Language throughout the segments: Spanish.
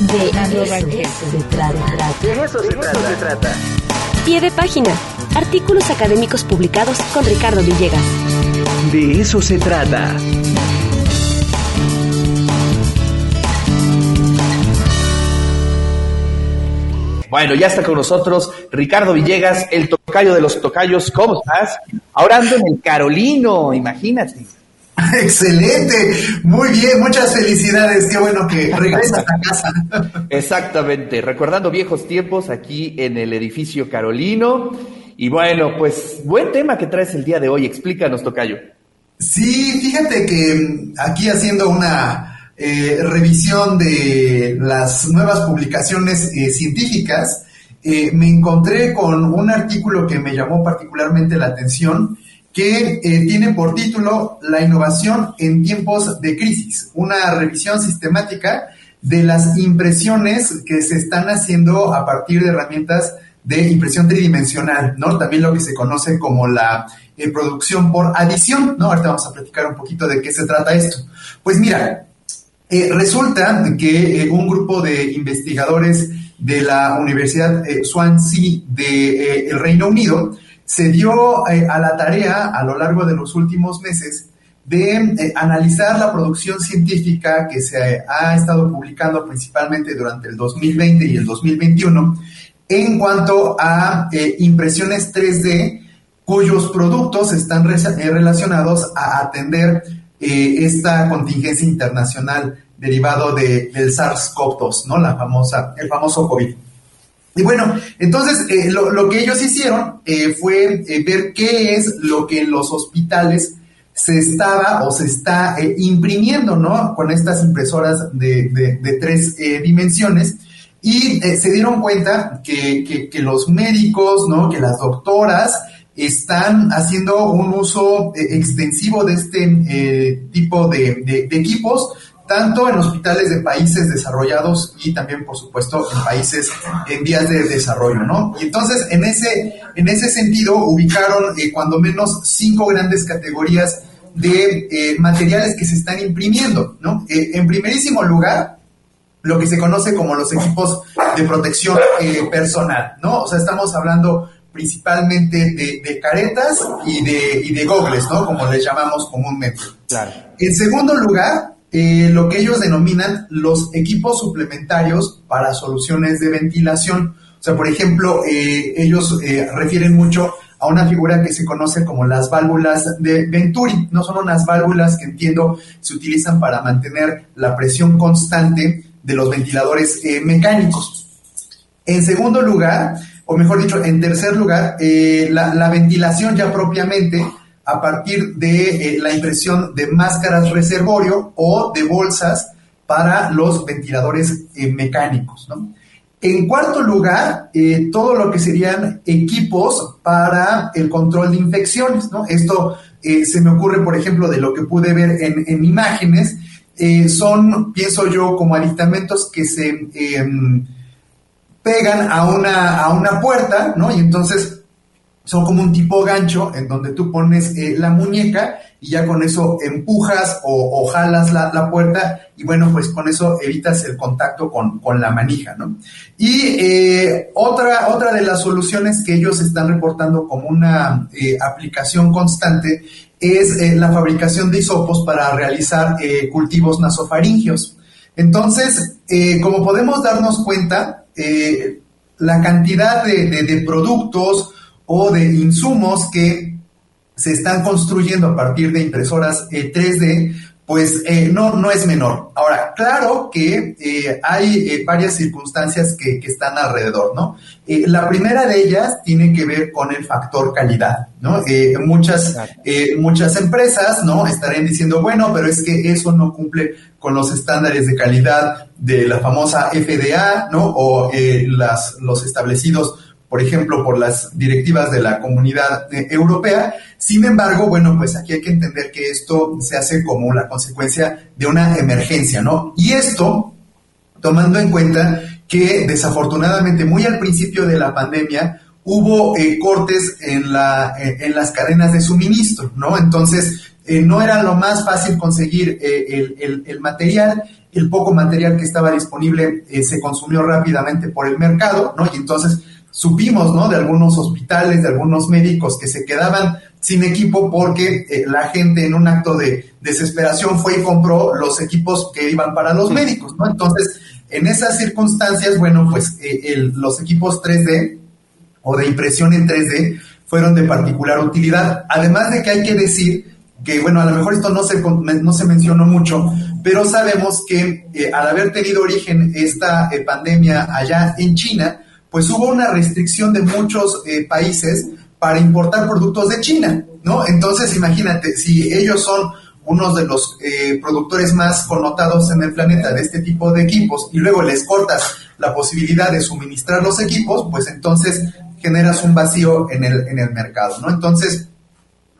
De eso se trata. De eso se trata. Pie de página. Artículos académicos publicados con Ricardo Villegas. De eso se trata. Bueno, ya está con nosotros Ricardo Villegas, el tocayo de los tocayos. ¿Cómo estás? Ahora ando en el Carolino, imagínate. Excelente, muy bien, muchas felicidades, qué bueno que regresas a casa. Exactamente, recordando viejos tiempos aquí en el edificio Carolino. Y bueno, pues buen tema que traes el día de hoy, explícanos, Tocayo. Sí, fíjate que aquí haciendo una eh, revisión de las nuevas publicaciones eh, científicas, eh, me encontré con un artículo que me llamó particularmente la atención que eh, tiene por título La innovación en tiempos de crisis, una revisión sistemática de las impresiones que se están haciendo a partir de herramientas de impresión tridimensional, ¿no? También lo que se conoce como la eh, producción por adición, ¿no? Ahorita vamos a platicar un poquito de qué se trata esto. Pues mira, eh, resulta que un grupo de investigadores de la Universidad Swansea de el Reino Unido se dio eh, a la tarea a lo largo de los últimos meses de eh, analizar la producción científica que se ha estado publicando principalmente durante el 2020 y el 2021 en cuanto a eh, impresiones 3D cuyos productos están relacionados a atender esta contingencia internacional derivado de, del SARS-CoV-2, ¿no? La famosa, el famoso COVID. Y bueno, entonces eh, lo, que ellos hicieron eh, fue eh, ver qué es lo que en los hospitales se estaba o se está imprimiendo, ¿no? Con estas impresoras de, tres dimensiones. Y se dieron cuenta que, que, los médicos, ¿no? Que las doctoras están haciendo un uso extensivo de este tipo de equipos tanto en hospitales de países desarrollados y también, por supuesto, en países en vías de desarrollo, ¿no? Y entonces, en ese, en ese sentido, ubicaron eh, cuando menos cinco grandes categorías de eh, materiales que se están imprimiendo, ¿no? Eh, en primerísimo lugar, lo que se conoce como los equipos de protección personal, ¿no? O sea, estamos hablando principalmente de, caretas y de, y de gogles, ¿no? Como les llamamos comúnmente. Claro. En segundo lugar, eh, lo que ellos denominan los equipos suplementarios para soluciones de ventilación. O sea, por ejemplo, eh, ellos eh, refieren mucho a una figura que se conoce como las válvulas de Venturi. No son unas válvulas que entiendo se utilizan para mantener la presión constante de los ventiladores mecánicos. En segundo lugar, o mejor dicho, en tercer lugar, la ventilación ya propiamente a partir de eh, la impresión de máscaras reservorio o de bolsas para los ventiladores eh, mecánicos. En cuarto lugar, eh, todo lo que serían equipos para el control de infecciones. Esto se me ocurre, por ejemplo, de lo que pude ver en, imágenes. son, pienso yo, como aditamentos que se em, pegan a una, a una puerta, ¿no? Y entonces son como un tipo gancho en donde tú pones eh, la muñeca y ya con eso empujas o, jalas la, puerta y bueno, pues con eso evitas el contacto con, la manija, ¿no? Y eh, otra, otra de las soluciones que ellos están reportando como una eh, aplicación constante es la fabricación de hisopos para realizar cultivos nasofaringios. Entonces, como podemos darnos cuenta, la cantidad de productos, o de insumos que se están construyendo a partir de impresoras 3D, eh, pues eh, no, no es menor. Ahora, claro que eh, hay varias circunstancias que, que, están alrededor, ¿no? la primera de ellas tiene que ver con el factor calidad, ¿no? muchas, muchas empresas, ¿no? Estarían diciendo, bueno, pero es que eso no cumple con los estándares de calidad de la famosa FDA, ¿no? O las, los establecidos por ejemplo, por las directivas de la comunidad eh, europea. Sin embargo, bueno, pues aquí hay que entender que esto se hace como la consecuencia de una emergencia, ¿no? Y esto, tomando en cuenta que desafortunadamente muy al principio de la pandemia hubo eh, cortes en, la, eh, en las cadenas de suministro, ¿no? Entonces, no era lo más fácil conseguir el, material, el poco material que estaba disponible se consumió rápidamente por el mercado, ¿no? Y entonces supimos, ¿no? De algunos hospitales, de algunos médicos que se quedaban sin equipo porque la gente en un acto de desesperación fue y compró los equipos que iban para los médicos, ¿no? Entonces, en esas circunstancias, bueno, pues los equipos 3D o de impresión en 3D fueron de particular utilidad. Además de que hay que decir que, bueno, a lo mejor esto no se, no se mencionó mucho, pero sabemos que eh, al haber tenido origen esta eh, pandemia allá en China, pues hubo una restricción de muchos eh, países para importar productos de China, ¿no? Entonces, imagínate, si ellos son unos de los productores más connotados en el planeta de este tipo de equipos y luego les cortas la posibilidad de suministrar los equipos, pues entonces generas un vacío en el, en el mercado, ¿no? Entonces,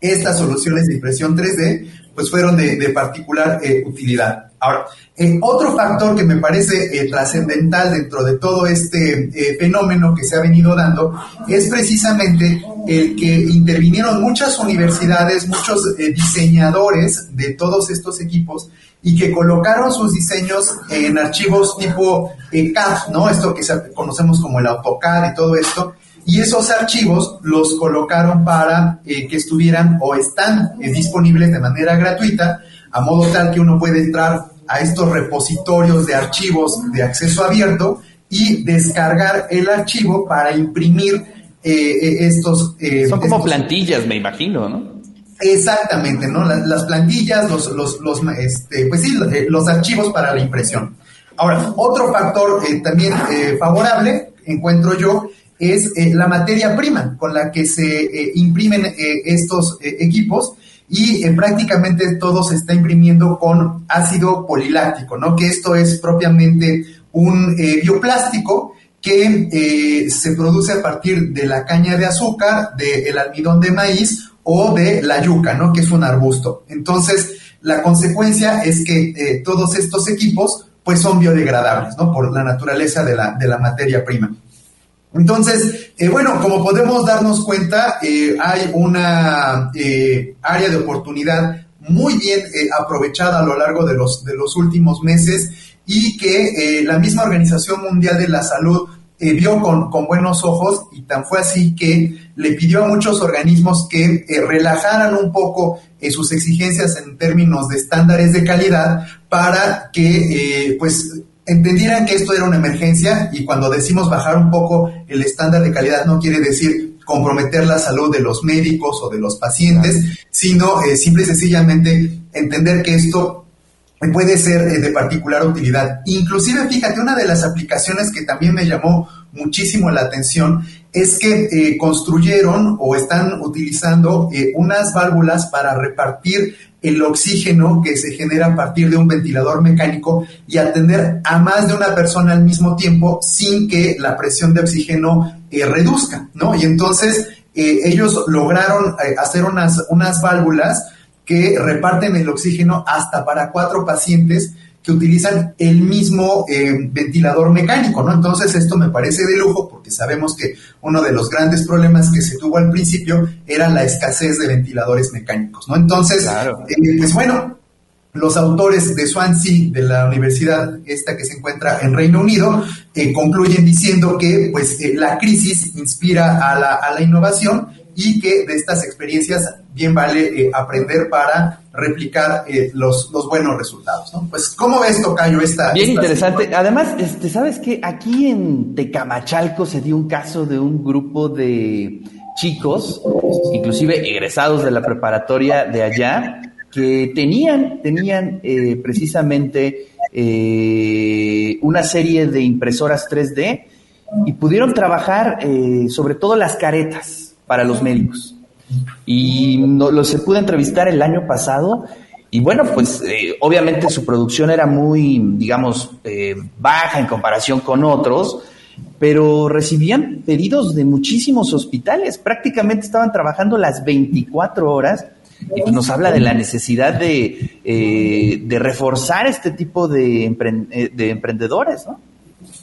estas soluciones de impresión 3D pues fueron de, particular eh, utilidad. Ahora, eh, otro factor que me parece eh, trascendental dentro de todo este fenómeno que se ha venido dando es precisamente el que intervinieron muchas universidades, muchos diseñadores de todos estos equipos y que colocaron sus diseños en archivos tipo CAD, ¿no? Esto que conocemos como el AutoCAD y todo esto, y esos archivos los colocaron para eh, que estuvieran o están eh, disponibles de manera gratuita, a modo tal que uno puede entrar a estos repositorios de archivos de acceso abierto y descargar el archivo para imprimir eh, estos... Son como plantillas, me imagino, ¿no? Exactamente, ¿no? Las, plantillas, los, los, los, este, pues sí, los archivos para la impresión. Ahora, otro factor también favorable, encuentro yo, es eh, la materia prima con la que se eh, imprimen eh, estos equipos y prácticamente todo se está imprimiendo con ácido poliláctico, ¿no? Que esto es propiamente un bioplástico que se produce a partir de la caña de azúcar, del almidón de maíz o de la yuca, ¿no? Que es un arbusto. Entonces, la consecuencia es que todos estos equipos pues son biodegradables, ¿no? Por la naturaleza de la, de la materia prima. Entonces, eh, bueno, como podemos darnos cuenta, eh, hay una eh, área de oportunidad muy bien aprovechada a lo largo de los, de los últimos meses y que la misma Organización Mundial de la Salud vio con, con, buenos ojos y tan fue así que le pidió a muchos organismos que relajaran un poco sus exigencias en términos de estándares de calidad para que pues entendieran que esto era una emergencia y cuando decimos bajar un poco el estándar de calidad no quiere decir comprometer la salud de los médicos o de los pacientes, sino eh, simple y sencillamente entender que esto puede ser eh, de particular utilidad. Inclusive, fíjate, una de las aplicaciones que también me llamó muchísimo la atención es que eh, construyeron o están utilizando unas válvulas para repartir el oxígeno que se genera a partir de un ventilador mecánico y atender a más de una persona al mismo tiempo sin que la presión de oxígeno eh, reduzca, ¿no? Y entonces eh, ellos lograron eh, hacer unas, unas válvulas que reparten el oxígeno hasta para cuatro pacientes que utilizan el mismo eh, ventilador mecánico, ¿no? Entonces esto me parece de lujo porque sabemos que uno de los grandes problemas que se tuvo al principio era la escasez de ventiladores mecánicos, ¿no? Entonces, eh, pues bueno, los autores de Swansea, de la universidad esta que se encuentra en Reino Unido, eh, concluyen diciendo que pues la crisis inspira a la, a la innovación y que de estas experiencias bien vale eh, aprender para replicar eh, los, los, buenos resultados, ¿no? Pues, ¿cómo ves, Tocayo, esta... Bien interesante. Además, este, ¿sabes qué? Aquí en Tecamachalco se dio un caso de un grupo de chicos, inclusive egresados de la preparatoria de allá, que tenían, tenían eh, precisamente una serie de impresoras 3D y pudieron trabajar sobre todo las caretas para los médicos. Y no, lo se pudo entrevistar el año pasado y bueno, pues eh, obviamente su producción era muy, digamos, eh, baja en comparación con otros, pero recibían pedidos de muchísimos hospitales, prácticamente estaban trabajando las 24 horas y pues nos habla de la necesidad de, eh, reforzar este tipo de, de emprendedores, ¿no?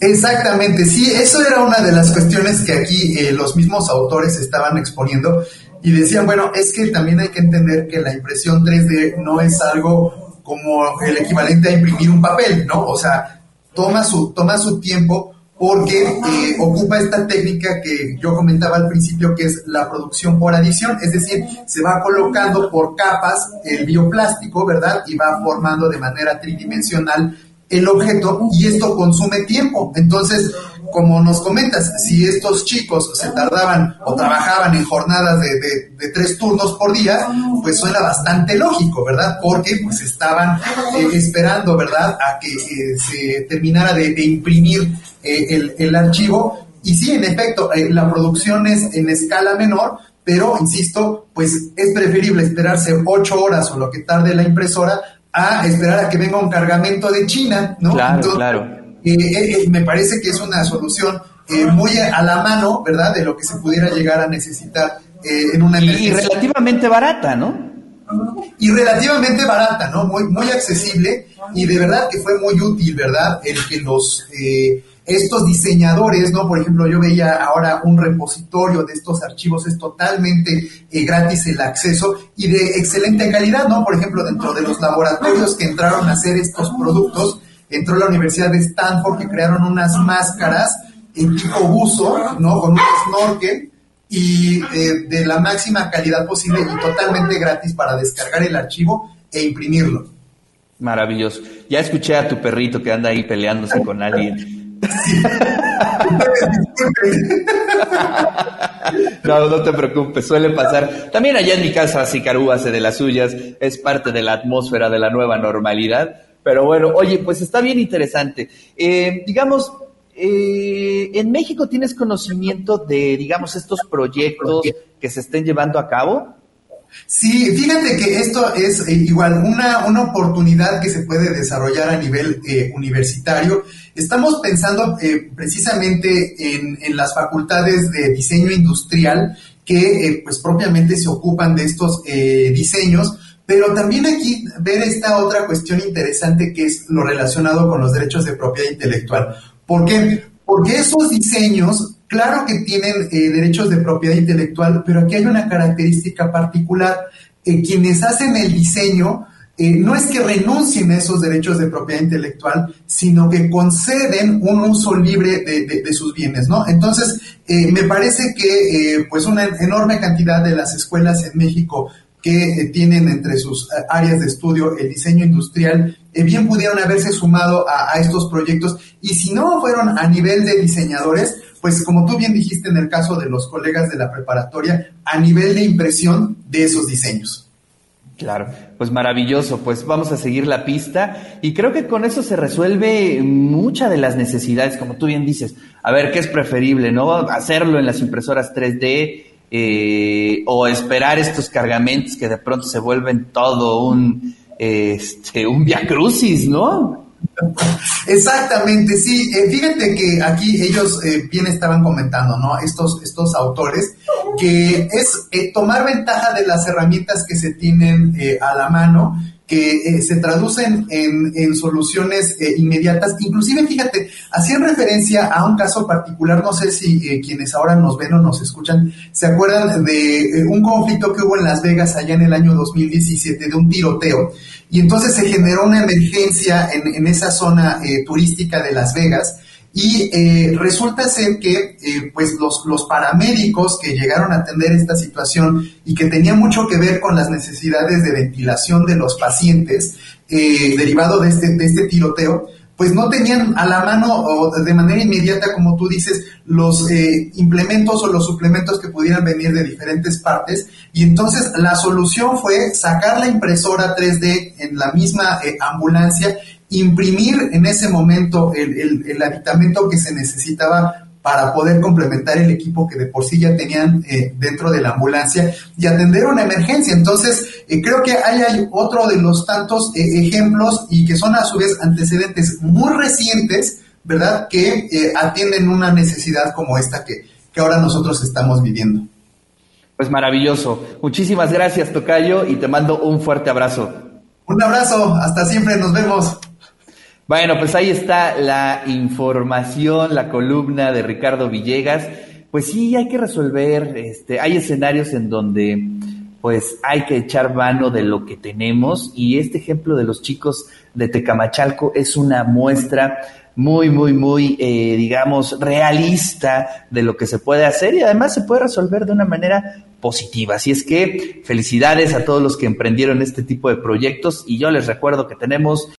Exactamente, sí, eso era una de las cuestiones que aquí eh, los mismos autores estaban exponiendo, Y decían, bueno, es que también hay que entender que la impresión 3D no es algo como el equivalente a imprimir un papel, ¿no? O sea, toma su, toma su tiempo porque eh, ocupa esta técnica que yo comentaba al principio, que es la producción por adición, es decir, se va colocando por capas el bioplástico, ¿verdad? Y va formando de manera tridimensional el objeto y esto consume tiempo. Entonces, como nos comentas, si estos chicos se tardaban o trabajaban en jornadas de, tres turnos por día, pues suena bastante lógico, ¿verdad? Porque pues estaban eh, esperando, ¿verdad?, a que eh, se terminara de, imprimir eh, el, archivo. Y sí, en efecto, la producción es en escala menor, pero insisto, pues es preferible esperarse ocho horas o lo que tarde la impresora a esperar a que venga un cargamento de China, ¿no? Claro, claro eh, eh, me parece que es una solución eh, muy a la mano, ¿verdad? De lo que se pudiera llegar a necesitar en una emergencia. Y relativamente barata, ¿no? Y relativamente barata, ¿no? Muy, muy accesible y de verdad que fue muy útil, ¿verdad? El que los estos diseñadores, ¿no? Por ejemplo, yo veía ahora un repositorio de estos archivos, es totalmente gratis el acceso y de excelente calidad, ¿no? Por ejemplo, dentro de los laboratorios que entraron a hacer estos productos, entró la Universidad de Stanford que crearon unas máscaras en tipo buzo, ¿no? Con un snorkel y eh, de la máxima calidad posible y totalmente gratis para descargar el archivo e imprimirlo. Maravilloso. Ya escuché a tu perrito que anda ahí peleándose con alguien. No, no te preocupes, suele pasar. También allá en mi casa Sicarú hace de las suyas, es parte de la atmósfera de la nueva normalidad pero bueno, oye, pues está bien interesante. Eh, digamos, eh, ¿en México tienes conocimiento de, digamos, estos proyectos que se estén llevando a cabo? Sí, fíjate que esto es eh, igual una, una, oportunidad que se puede desarrollar a nivel universitario. Estamos pensando precisamente en, las facultades de diseño industrial que pues propiamente se ocupan de estos diseños pero también aquí ver esta otra cuestión interesante que es lo relacionado con los derechos de propiedad intelectual. ¿Por qué? Porque esos diseños, claro que tienen eh, derechos de propiedad intelectual, pero aquí hay una característica particular. Eh, quienes hacen el diseño eh, no es que renuncien a esos derechos de propiedad intelectual, sino que conceden un uso libre de, sus bienes, ¿no? Entonces, me parece que pues una enorme cantidad de las escuelas en México que eh, tienen entre sus eh, áreas de estudio el diseño industrial, eh, bien pudieron haberse sumado a, estos proyectos y si no fueron a nivel de diseñadores, pues como tú bien dijiste en el caso de los colegas de la preparatoria, a nivel de impresión de esos diseños. Claro, pues maravilloso, pues vamos a seguir la pista y creo que con eso se resuelve mucha de las necesidades, como tú bien dices. A ver, ¿qué es preferible, no? Hacerlo en las impresoras 3D, eh, o esperar estos cargamentos que de pronto se vuelven todo un, este, un viacrucis, ¿no? Exactamente, sí. Eh, fíjate que aquí ellos eh, bien estaban comentando, ¿no? Estos, estos autores, que es tomar ventaja de las herramientas que se tienen a la mano que eh, se traducen en, soluciones eh, inmediatas. Inclusive, fíjate, hacían referencia a un caso particular, no sé si eh, quienes ahora nos ven o nos escuchan, se acuerdan de un conflicto que hubo en Las Vegas allá en el año 2017, de un tiroteo. Y entonces se generó una emergencia en, en esa zona turística de Las Vegas. Y eh, resulta ser que eh, pues los, los paramédicos que llegaron a atender esta situación y que tenían mucho que ver con las necesidades de ventilación de los pacientes eh, derivado de este, de este tiroteo, pues no tenían a la mano o de manera inmediata, como tú dices, los implementos o los suplementos que pudieran venir de diferentes partes. Y entonces la solución fue sacar la impresora 3D en la misma ambulancia imprimir en ese momento el, el, aditamento que se necesitaba para poder complementar el equipo que de por sí ya tenían eh, dentro de la ambulancia y atender una emergencia. Entonces, eh, creo que hay, hay, otro de los tantos eh, ejemplos y que son a su vez antecedentes muy recientes, ¿verdad? Que atienden una necesidad como esta que, que ahora nosotros estamos viviendo. Pues maravilloso. Muchísimas gracias, Tocayo, y te mando un fuerte abrazo. Un abrazo, hasta siempre, nos vemos. Bueno, pues ahí está la información, la columna de Ricardo Villegas. pues sí hay que resolver, este, hay escenarios en donde pues hay que echar mano de lo que tenemos y este ejemplo de los chicos de Tecamachalco es una muestra muy, muy, muy, eh, digamos, realista de lo que se puede hacer y además se puede resolver de una manera positiva. Así es que felicidades a todos los que emprendieron este tipo de proyectos y yo les recuerdo que tenemos